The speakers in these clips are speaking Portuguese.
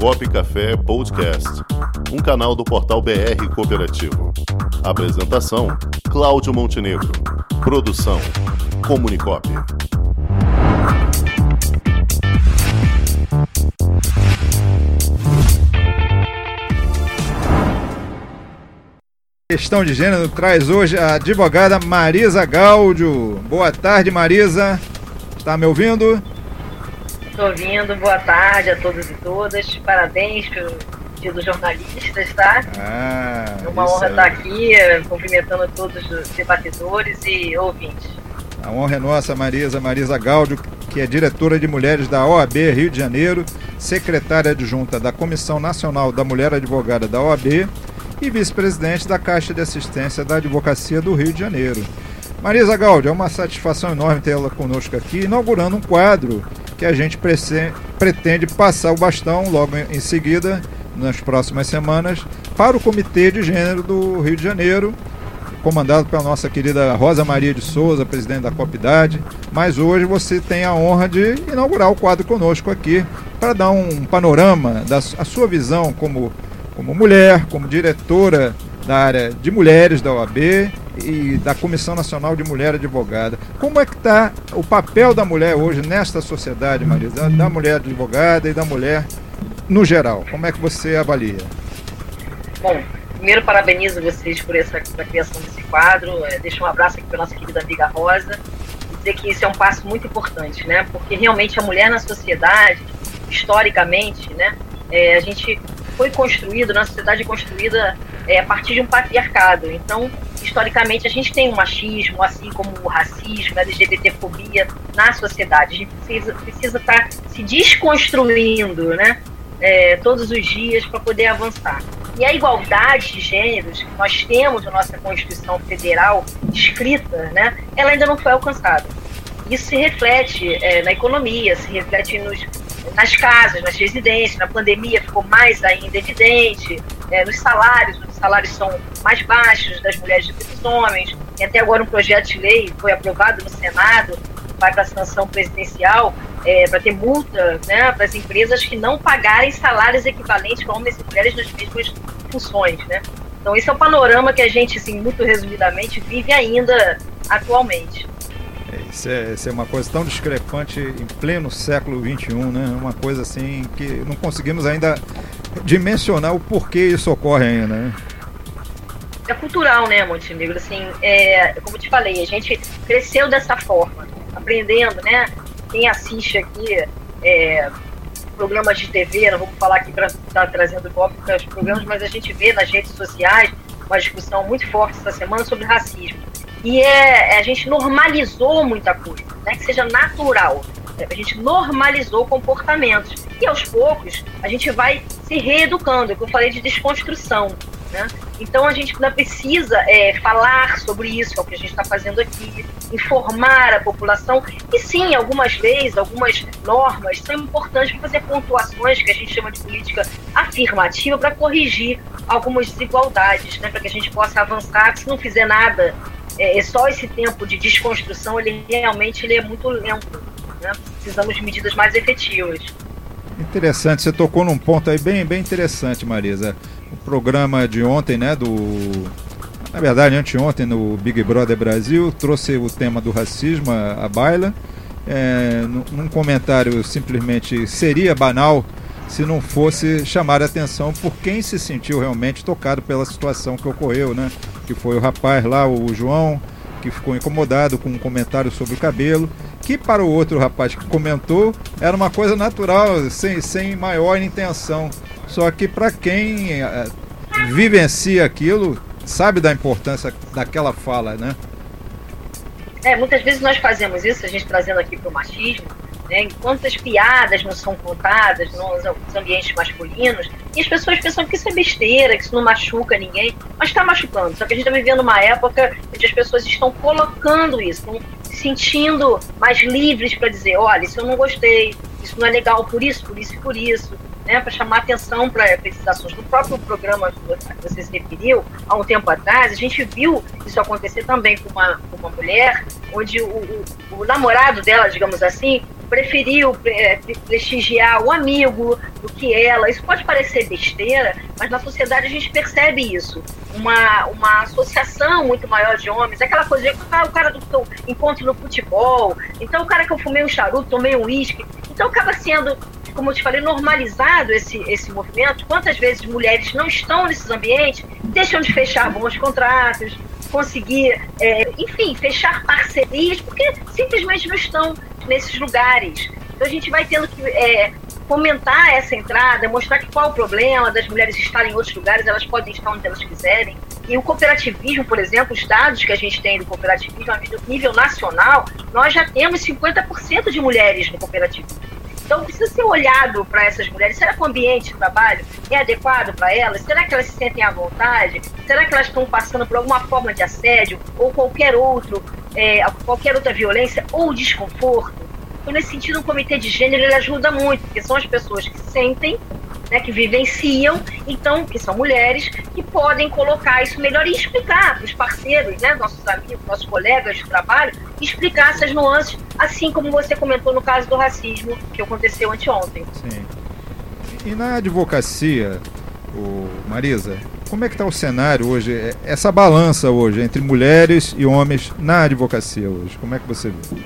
Comunicop Café Podcast, um canal do portal BR Cooperativo. Apresentação: Cláudio Montenegro. Produção: Comunicop. Questão de gênero traz hoje a advogada Marisa Gáudio. Boa tarde, Marisa. Está me ouvindo? Estou ouvindo. Boa tarde a todos e todas. Parabéns pelo dia dos jornalistas, tá? Ah, é uma honra estar aqui, cumprimentando todos os debatedores e ouvintes. A honra é nossa, Marisa. Marisa Gáudio, que é diretora de mulheres da OAB Rio de Janeiro, secretária adjunta da Comissão Nacional da Mulher Advogada da OAB e vice-presidente da Caixa de Assistência da Advocacia do Rio de Janeiro. Marisa Gaudi, é uma satisfação enorme tê-la conosco aqui, inaugurando um quadro que a gente pretende passar o bastão logo em seguida, nas próximas semanas, para o Comitê de Gênero do Rio de Janeiro, comandado pela nossa querida Rosa Maria de Souza, presidente da Copidade. Mas hoje você tem a honra de inaugurar o quadro conosco aqui, para dar um panorama da sua visão como como mulher, como diretora da área de mulheres da OAB e da Comissão Nacional de Mulher Advogada. Como é que está o papel da mulher hoje nesta sociedade, Maria, da, mulher advogada e da mulher no geral? Como é que você avalia? Bom, primeiro parabenizo vocês por essa criação desse quadro. É, deixo um abraço aqui para nossa querida amiga Rosa. Dizer que isso é um passo muito importante, né? Porque realmente a mulher na sociedade, historicamente, né? É, a gente foi construído, na sociedade construída é, a partir de um patriarcado. Então, historicamente, a gente tem um machismo, assim como o racismo, a LGBTfobia na sociedade. A gente precisa, precisa estar tá se desconstruindo, né? É, todos os dias para poder avançar. E a igualdade de gêneros que nós temos na nossa Constituição Federal escrita, né, ela ainda não foi alcançada. Isso se reflete é, na economia, se reflete nos, nas casas, nas residências. Na pandemia ficou mais ainda evidente. É, nos salários, os salários são mais baixos das mulheres do que dos homens. E até agora um projeto de lei foi aprovado no Senado, vai para a sanção presidencial, é, para ter multa né, para as empresas que não pagarem salários equivalentes para homens e mulheres nas mesmas funções. Né? Então esse é o panorama que a gente, assim, muito resumidamente, vive ainda atualmente. Isso é, isso é uma coisa tão discrepante em pleno século XXI, né? Uma coisa assim que não conseguimos ainda dimensionar o porquê isso ocorre ainda, né? É cultural, né, Montenegro? Assim, é, como te falei, a gente cresceu dessa forma, aprendendo, né? Quem assiste aqui é, programas de TV, não vamos falar aqui para estar tá trazendo golpe para os programas, mas a gente vê nas redes sociais uma discussão muito forte essa semana sobre racismo. E é, a gente normalizou muita coisa, né? que seja natural. A gente normalizou comportamentos. E aos poucos a gente vai se reeducando, é eu falei de desconstrução. Né? Então a gente ainda precisa é, falar sobre isso, é o que a gente está fazendo aqui, informar a população. E sim, algumas leis, algumas normas são importantes para fazer pontuações, que a gente chama de política afirmativa, para corrigir algumas desigualdades, né? para que a gente possa avançar. Se não fizer nada é, é, só esse tempo de desconstrução, ele realmente ele é muito lento. Né? Precisamos de medidas mais efetivas. Interessante, você tocou num ponto aí bem, bem interessante, Marisa. O programa de ontem, né, do na verdade, anteontem no Big Brother Brasil, trouxe o tema do racismo à baila. É, num comentário simplesmente seria banal se não fosse chamar a atenção por quem se sentiu realmente tocado pela situação que ocorreu, né? Que foi o rapaz lá, o João, que ficou incomodado com um comentário sobre o cabelo, que para o outro rapaz que comentou era uma coisa natural, sem, sem maior intenção. Só que para quem uh, vivencia aquilo, sabe da importância daquela fala, né? É, muitas vezes nós fazemos isso, a gente trazendo aqui para o machismo, né? Quantas piadas não são contadas nos ambientes masculinos e as pessoas pensam que isso é besteira, que isso não machuca ninguém, mas está machucando. Só que a gente está vivendo uma época onde as pessoas estão colocando isso, estão sentindo mais livres para dizer: olha, isso eu não gostei, isso não é legal por isso, por isso e por isso né, para chamar atenção para esses assuntos. No próprio programa que você se referiu, há um tempo atrás, a gente viu isso acontecer também com uma, com uma mulher, onde o, o, o namorado dela, digamos assim, preferiu é, prestigiar o amigo do que ela. Isso pode parecer besteira, mas na sociedade a gente percebe isso. Uma, uma associação muito maior de homens, aquela coisa de ah, o cara do que eu encontro no futebol, então o cara que eu fumei um charuto, tomei um uísque. Então acaba sendo como eu te falei, normalizado esse, esse movimento. Quantas vezes mulheres não estão nesses ambientes, deixam de fechar bons contratos, conseguir, é, enfim, fechar parcerias, porque simplesmente não estão nesses lugares. Então a gente vai tendo que é, fomentar essa entrada, mostrar que qual é o problema das mulheres estarem em outros lugares, elas podem estar onde elas quiserem. E o cooperativismo, por exemplo, os dados que a gente tem do cooperativismo a nível nacional, nós já temos 50% de mulheres no cooperativismo. Então precisa ser olhado para essas mulheres. Será que o ambiente de trabalho é adequado para elas? Será que elas se sentem à vontade? Será que elas estão passando por alguma forma de assédio ou qualquer outro, é, qualquer outra violência ou desconforto? Então, nesse sentido, o comitê de gênero ele ajuda muito, porque são as pessoas que sentem né, que vivenciam, então, que são mulheres, que podem colocar isso melhor e explicar para os parceiros, né, nossos amigos, nossos colegas de trabalho, explicar essas nuances, assim como você comentou no caso do racismo que aconteceu anteontem. Sim. E na advocacia, Marisa, como é que está o cenário hoje, é, essa balança hoje entre mulheres e homens na advocacia hoje? Como é que você vê?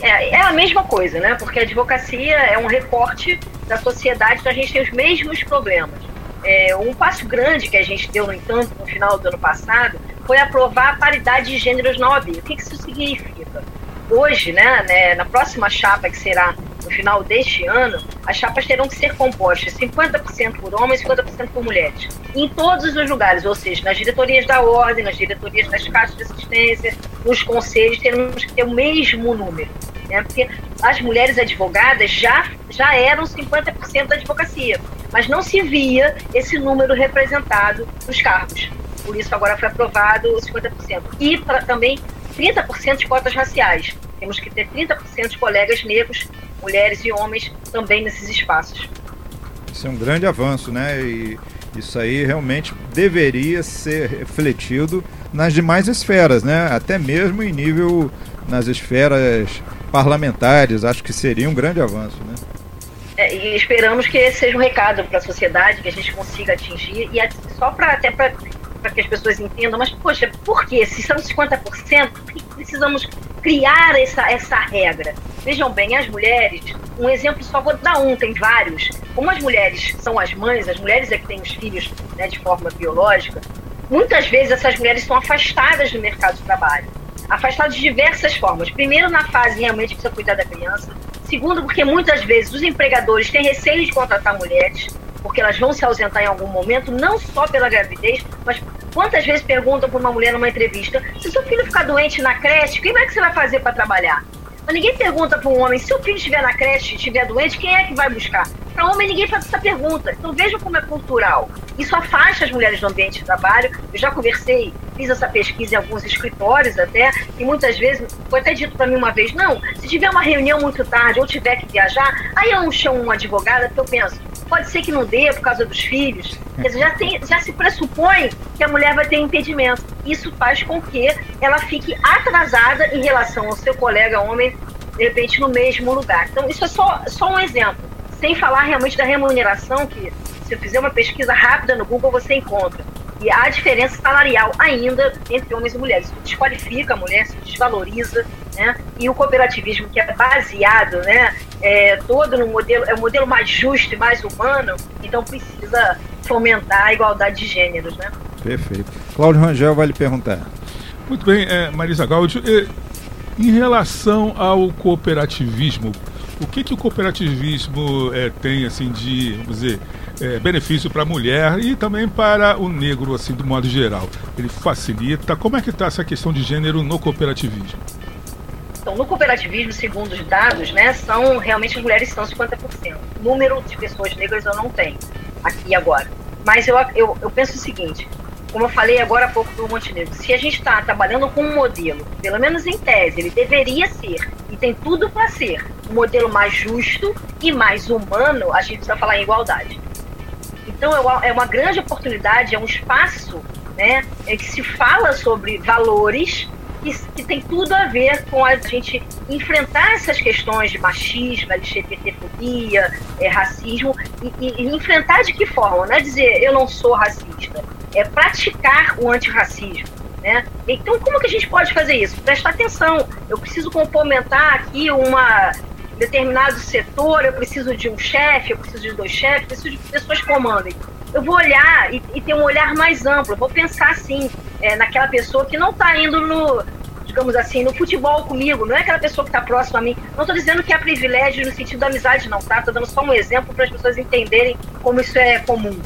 É, é, a mesma coisa, né? Porque a advocacia é um recorte da sociedade, então a gente tem os mesmos problemas. É, um passo grande que a gente deu, no entanto, no final do ano passado, foi aprovar a paridade de gêneros na OAB. O que, que isso significa? Hoje, né, né, na próxima chapa, que será no final deste ano, as chapas terão que ser compostas 50% por homens e 50% por mulheres. Em todos os lugares, ou seja, nas diretorias da ordem, nas diretorias das caixas de assistência, nos conselhos, teremos que ter o mesmo número. Né? Porque as mulheres advogadas já, já eram 50% da advocacia, mas não se via esse número representado nos cargos. Por isso agora foi aprovado 50%. E pra, também 30% de cotas raciais. Temos que ter 30% de colegas negros, mulheres e homens também nesses espaços. Isso é um grande avanço, né? E isso aí realmente deveria ser refletido nas demais esferas, né? Até mesmo em nível nas esferas parlamentares, acho que seria um grande avanço, né? É, e esperamos que seja um recado para a sociedade, que a gente consiga atingir, e só para até para que as pessoas entendam, mas poxa, por que? Se são 50%, por que precisamos criar essa, essa regra? Vejam bem, as mulheres, um exemplo só vou dar um, tem vários. Como as mulheres são as mães, as mulheres é que têm os filhos né, de forma biológica, muitas vezes essas mulheres são afastadas do mercado de trabalho afastado de diversas formas. Primeiro, na fase realmente precisa cuidar da criança. Segundo, porque muitas vezes os empregadores têm receio de contratar mulheres, porque elas vão se ausentar em algum momento, não só pela gravidez, mas quantas vezes perguntam para uma mulher numa entrevista: se seu filho ficar doente na creche, como é que você vai fazer para trabalhar? Mas ninguém pergunta para um homem: se o filho estiver na creche, estiver doente, quem é que vai buscar? Para homem, ninguém faz essa pergunta. Então vejam como é cultural. Isso afasta as mulheres do ambiente de trabalho. Eu já conversei fiz essa pesquisa em alguns escritórios até, e muitas vezes foi até dito para mim uma vez, não, se tiver uma reunião muito tarde ou tiver que viajar, aí eu chamo uma advogada, porque eu penso, pode ser que não dê por causa dos filhos. Quer dizer, já, tem, já se pressupõe que a mulher vai ter impedimento. Isso faz com que ela fique atrasada em relação ao seu colega homem, de repente, no mesmo lugar. Então, isso é só, só um exemplo. Sem falar realmente da remuneração, que se eu fizer uma pesquisa rápida no Google, você encontra. E há diferença salarial ainda entre homens e mulheres. Isso desqualifica a mulher, isso desvaloriza, né? E o cooperativismo que é baseado, né, é, todo no modelo, é um modelo mais justo e mais humano, então precisa fomentar a igualdade de gêneros, né? Perfeito. Cláudio Rangel vai lhe perguntar. Muito bem, é, Marisa Gaudio, em relação ao cooperativismo, o que, que o cooperativismo é, tem assim de, vamos dizer, é, benefício para a mulher e também para o negro, assim, do modo geral. Ele facilita. Como é que está essa questão de gênero no cooperativismo? Então, no cooperativismo, segundo os dados, né, são realmente as mulheres são 50%. número de pessoas negras eu não tenho aqui agora. Mas eu, eu, eu penso o seguinte, como eu falei agora há pouco do Montenegro, se a gente está trabalhando com um modelo, pelo menos em tese, ele deveria ser, e tem tudo para ser, um modelo mais justo e mais humano, a gente precisa falar em igualdade. Então é, é uma grande oportunidade, é um espaço né, que se fala sobre valores que, que, tem tudo a ver com a gente enfrentar essas questões de machismo, LGBTfobia, é, racismo, e, e, e, enfrentar de que forma? Não é dizer eu não sou racista, é praticar o antirracismo. Né? Então, como que a gente pode fazer isso? Prestar atenção. Eu preciso complementar aqui uma determinado setor, eu preciso de um chefe, eu preciso de dois chefes, preciso de pessoas que comandem eu vou olhar e, e ter um olhar mais amplo, eu vou pensar assim, é, naquela pessoa que não está indo no, digamos assim, no futebol comigo, não é aquela pessoa que está próxima a mim. Não estou dizendo que é privilégio no sentido da amizade, não, tá? Estou dando só um exemplo para as pessoas entenderem como isso é comum.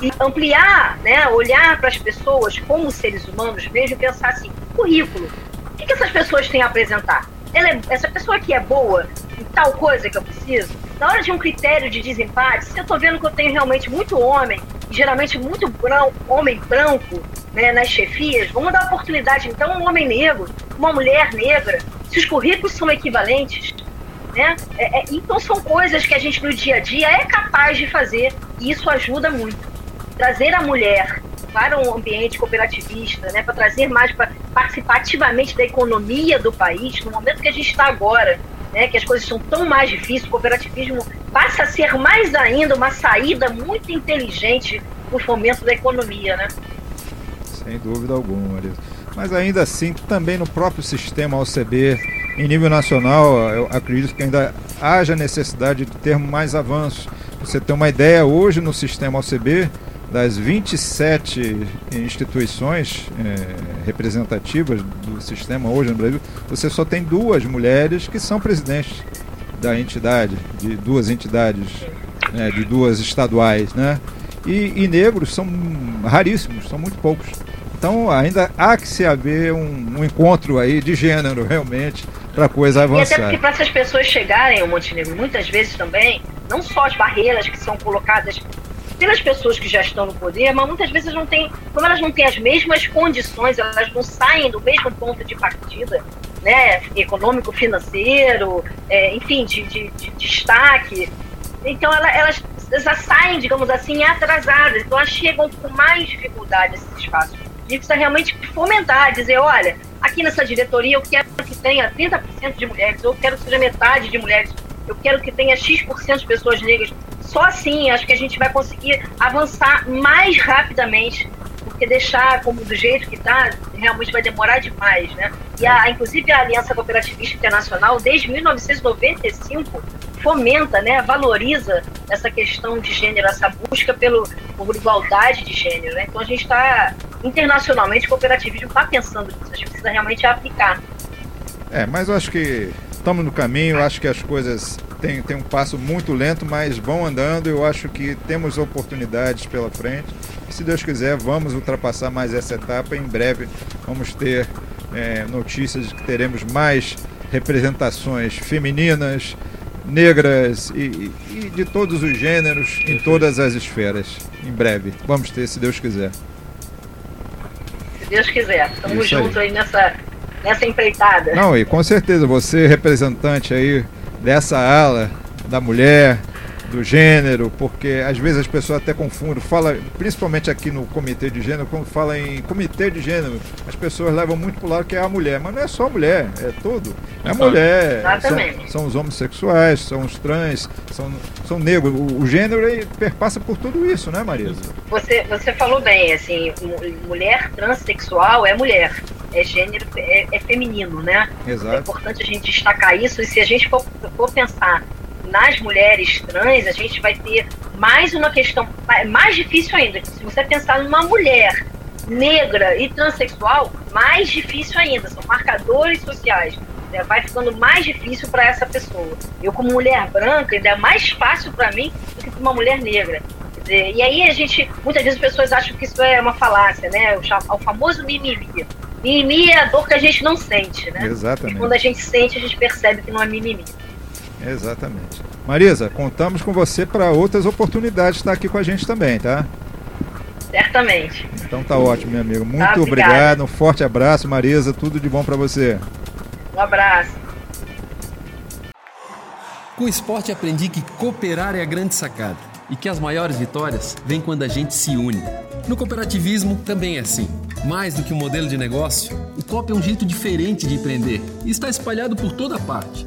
E ampliar, né, olhar para as pessoas como seres humanos mesmo pensar assim, currículo, o que, que essas pessoas têm a apresentar? É, essa pessoa aqui é boa em tal coisa que eu preciso? Na hora de um critério de desempate, se eu estou vendo que eu tenho realmente muito homem, geralmente muito branco, homem branco, né, nas chefias, vamos dar oportunidade, então, um homem negro, uma mulher negra, se os currículos são equivalentes, né? É, é, então são coisas que a gente no dia a dia é capaz de fazer e isso ajuda muito. Trazer a mulher para um ambiente cooperativista, né, para trazer mais para participar ativamente da economia do país, no momento que a gente está agora, né, que as coisas são tão mais difíceis, o cooperativismo passa a ser mais ainda uma saída muito inteligente para o fomento da economia, né? Sem dúvida alguma, Marisa. Mas ainda assim, também no próprio sistema OCB, em nível nacional, eu acredito que ainda haja necessidade de ter mais avanços. Você tem uma ideia, hoje no sistema OCB, das 27 instituições é, representativas do sistema hoje no Brasil, você só tem duas mulheres que são presidentes da entidade, de duas entidades, né, de duas estaduais, né? E, e, negros são raríssimos, são muito poucos. Então ainda há que se haver um, um encontro aí de gênero realmente para a coisa avançar. E até porque para essas pessoas chegarem ao Montenegro, muitas vezes também, não só as barreiras que são colocadas pelas pessoas que já estão no poder, mas muitas vezes não tem, como elas não têm as mesmas condições, elas não saem do mesmo ponto de partida, né, econômico, financeiro, é, enfim, de, de, de, destaque. Então ela, elas saem, digamos assim, atrasadas, então elas chegam com mais dificuldade a esses espaços. A gente precisa realmente fomentar, dizer, olha, aqui nessa diretoria eu quero que tenha 30% de mulheres, eu quero que seja metade de mulheres, eu quero que tenha X% de pessoas negras só assim acho que a gente vai conseguir avançar mais rapidamente, porque deixar como do jeito que está realmente vai demorar demais, né? E a, inclusive a Aliança Cooperativista Internacional, desde 1995, fomenta, né, valoriza essa questão de gênero, essa busca pelo, por igualdade de gênero. Né? Então a gente está, internacionalmente, o cooperativismo está pensando nisso, a gente precisa realmente aplicar. É, mas eu acho que estamos no caminho, acho que as coisas têm, têm um passo muito lento, mas vão andando. Eu acho que temos oportunidades pela frente. E, se Deus quiser, vamos ultrapassar mais essa etapa. Em breve vamos ter é, notícias de que teremos mais representações femininas, negras e, e, de todos os gêneros em todas as esferas. Em breve. Vamos ter, se Deus quiser. Se Deus quiser. Estamos juntos aí nessa nessa empreitada. Não, e com certeza, você representante aí dessa ala da mulher, do gênero, porque às vezes as pessoas até confundem, fala, principalmente aqui no comitê de gênero, quando fala em comitê de gênero, as pessoas levam muito para o lado que é a mulher, mas não é só a mulher, é tudo. É a mulher, são, são, os homossexuais, são os trans, são, são negros. O, o gênero perpassa por tudo isso, né, Marisa? Você, você falou bem, assim, mulher transexual é mulher é gênero, é, é, feminino, né? Exato. É importante a gente destacar isso. E se a gente for, for pensar nas mulheres trans, a gente vai ter mais uma questão, mais difícil ainda. Se você pensar numa mulher negra e transexual, mais difícil ainda. São marcadores sociais. Né? Vai ficando mais difícil para essa pessoa. Eu, como mulher branca, ainda é mais fácil para mim do que para uma mulher negra. E aí a gente, muitas vezes as pessoas acham que isso é uma falácia, né? O, o famoso mimimi. Mimimi é a dor que a gente não sente, né? Exatamente. E quando a gente sente, a gente percebe que não é mimimi. Exatamente. Marisa, contamos com você para outras oportunidades estar aqui com a gente também, tá? Certamente. Então tá ótimo, meu amigo. Muito tá, obrigado. Um forte abraço, Marisa. Tudo de bom para você. Um abraço. Com o esporte aprendi que cooperar é a grande sacada e que as maiores vitórias vêm quando a gente se une. No cooperativismo também é assim. Mais do que um modelo de negócio, o COP é um jeito diferente de empreender e está espalhado por toda parte